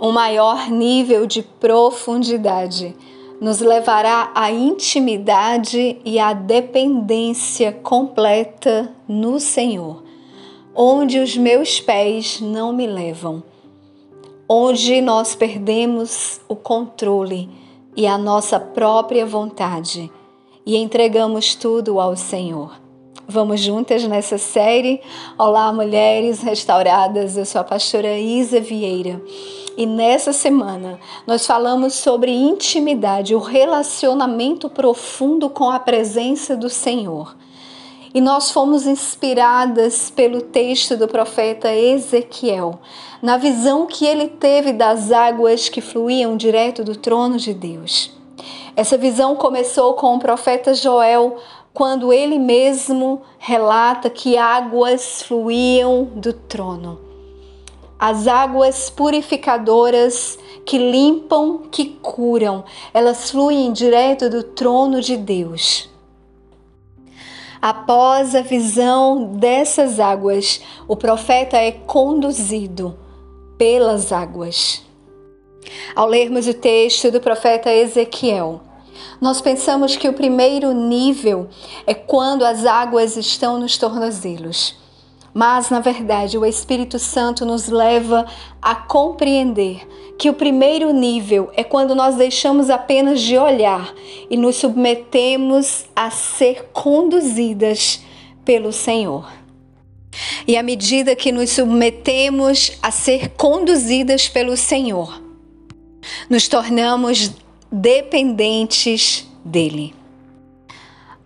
um maior nível de profundidade nos levará à intimidade e à dependência completa no Senhor, onde os meus pés não me levam, onde nós perdemos o controle e a nossa própria vontade e entregamos tudo ao Senhor. Vamos juntas nessa série. Olá, mulheres restauradas. Eu sou a pastora Isa Vieira. E nessa semana nós falamos sobre intimidade, o relacionamento profundo com a presença do Senhor. E nós fomos inspiradas pelo texto do profeta Ezequiel, na visão que ele teve das águas que fluíam direto do trono de Deus. Essa visão começou com o profeta Joel, quando ele mesmo relata que águas fluíam do trono. As águas purificadoras que limpam, que curam, elas fluem direto do trono de Deus. Após a visão dessas águas, o profeta é conduzido pelas águas. Ao lermos o texto do profeta Ezequiel, nós pensamos que o primeiro nível é quando as águas estão nos tornozelos. Mas, na verdade, o Espírito Santo nos leva a compreender que o primeiro nível é quando nós deixamos apenas de olhar e nos submetemos a ser conduzidas pelo Senhor. E à medida que nos submetemos a ser conduzidas pelo Senhor, nos tornamos dependentes dele.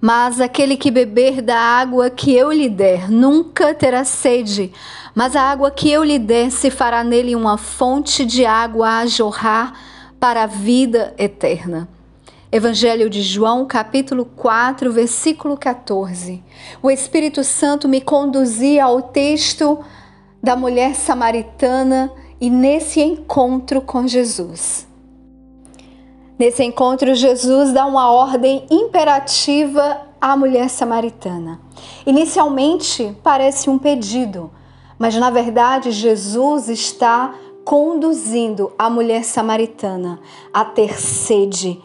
Mas aquele que beber da água que eu lhe der nunca terá sede, mas a água que eu lhe der se fará nele uma fonte de água a jorrar para a vida eterna. Evangelho de João, capítulo 4, versículo 14. O Espírito Santo me conduzia ao texto da mulher samaritana e nesse encontro com Jesus. Nesse encontro, Jesus dá uma ordem imperativa à mulher samaritana. Inicialmente, parece um pedido, mas na verdade, Jesus está conduzindo a mulher samaritana a ter sede.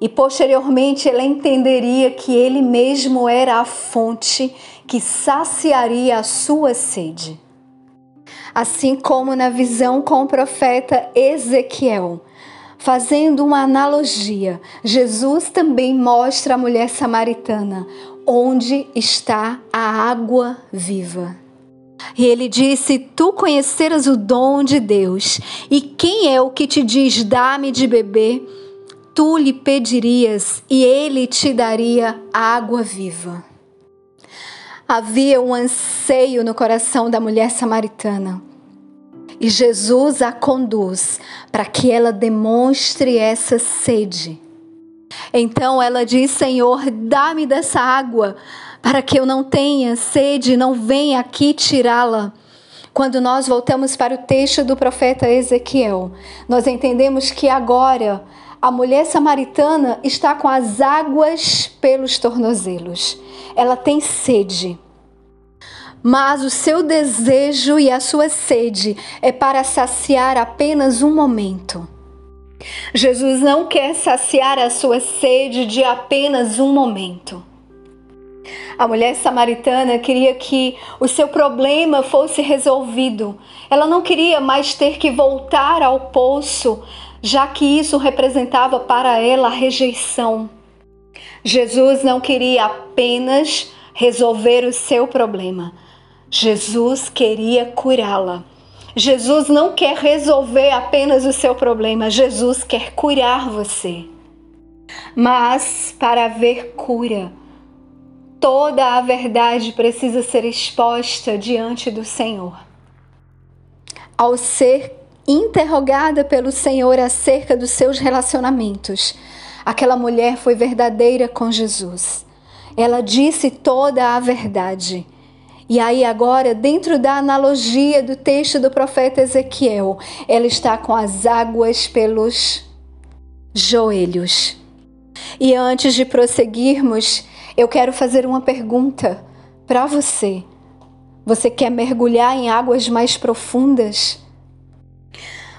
E posteriormente ela entenderia que ele mesmo era a fonte que saciaria a sua sede. Assim como na visão com o profeta Ezequiel, Fazendo uma analogia, Jesus também mostra a mulher samaritana onde está a água viva. E ele disse: Tu conheceras o dom de Deus, e quem é o que te diz: Dá-me de beber? Tu lhe pedirias, e ele te daria água viva. Havia um anseio no coração da mulher samaritana e Jesus a conduz para que ela demonstre essa sede. Então ela diz: Senhor, dá-me dessa água para que eu não tenha sede, não venha aqui tirá-la. Quando nós voltamos para o texto do profeta Ezequiel, nós entendemos que agora a mulher samaritana está com as águas pelos tornozelos. Ela tem sede mas o seu desejo e a sua sede é para saciar apenas um momento. Jesus não quer saciar a sua sede de apenas um momento. A mulher samaritana queria que o seu problema fosse resolvido. Ela não queria mais ter que voltar ao poço, já que isso representava para ela a rejeição. Jesus não queria apenas resolver o seu problema, Jesus queria curá-la. Jesus não quer resolver apenas o seu problema, Jesus quer curar você. Mas para haver cura, toda a verdade precisa ser exposta diante do Senhor. Ao ser interrogada pelo Senhor acerca dos seus relacionamentos, aquela mulher foi verdadeira com Jesus. Ela disse toda a verdade. E aí, agora, dentro da analogia do texto do profeta Ezequiel, ela está com as águas pelos joelhos. E antes de prosseguirmos, eu quero fazer uma pergunta para você. Você quer mergulhar em águas mais profundas?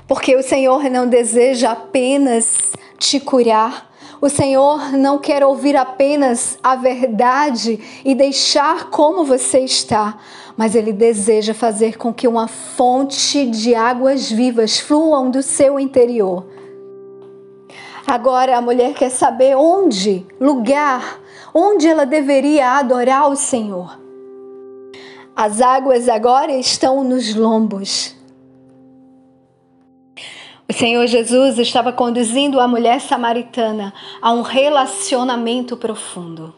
Porque o Senhor não deseja apenas te curar, o Senhor não quer ouvir apenas a verdade e deixar como você está, mas Ele deseja fazer com que uma fonte de águas vivas fluam do seu interior. Agora a mulher quer saber onde, lugar, onde ela deveria adorar o Senhor. As águas agora estão nos lombos. O Senhor Jesus estava conduzindo a mulher samaritana a um relacionamento profundo.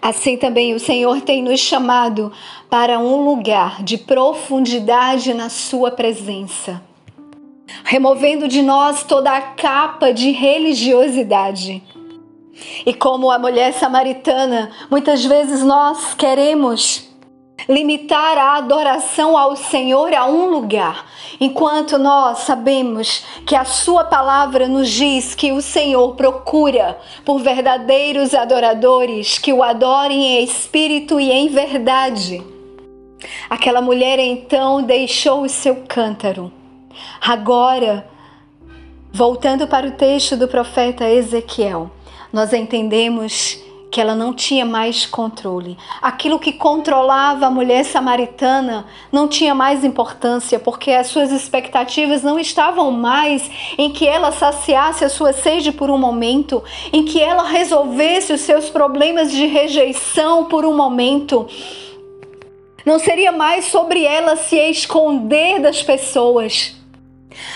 Assim também o Senhor tem nos chamado para um lugar de profundidade na Sua presença, removendo de nós toda a capa de religiosidade. E como a mulher samaritana, muitas vezes nós queremos limitar a adoração ao Senhor a um lugar, enquanto nós sabemos que a Sua palavra nos diz que o Senhor procura por verdadeiros adoradores que o adorem em espírito e em verdade. Aquela mulher então deixou o seu cântaro. Agora, voltando para o texto do profeta Ezequiel, nós entendemos que ela não tinha mais controle. Aquilo que controlava a mulher samaritana não tinha mais importância, porque as suas expectativas não estavam mais em que ela saciasse a sua sede por um momento, em que ela resolvesse os seus problemas de rejeição por um momento. Não seria mais sobre ela se esconder das pessoas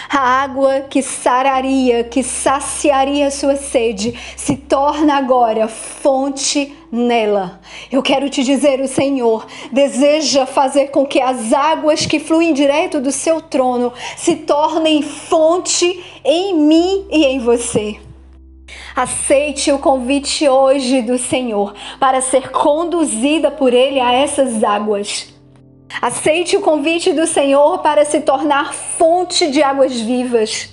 a água que sararia, que saciaria sua sede, se torna agora fonte nela. Eu quero te dizer, o Senhor deseja fazer com que as águas que fluem direto do seu trono se tornem fonte em mim e em você. Aceite o convite hoje do Senhor para ser conduzida por Ele a essas águas. Aceite o convite do Senhor para se tornar fonte de águas vivas.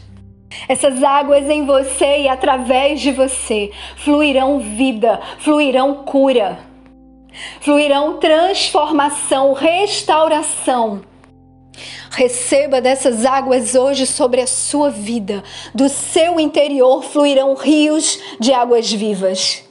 Essas águas em você e através de você fluirão vida, fluirão cura, fluirão transformação, restauração. Receba dessas águas hoje sobre a sua vida. Do seu interior fluirão rios de águas vivas.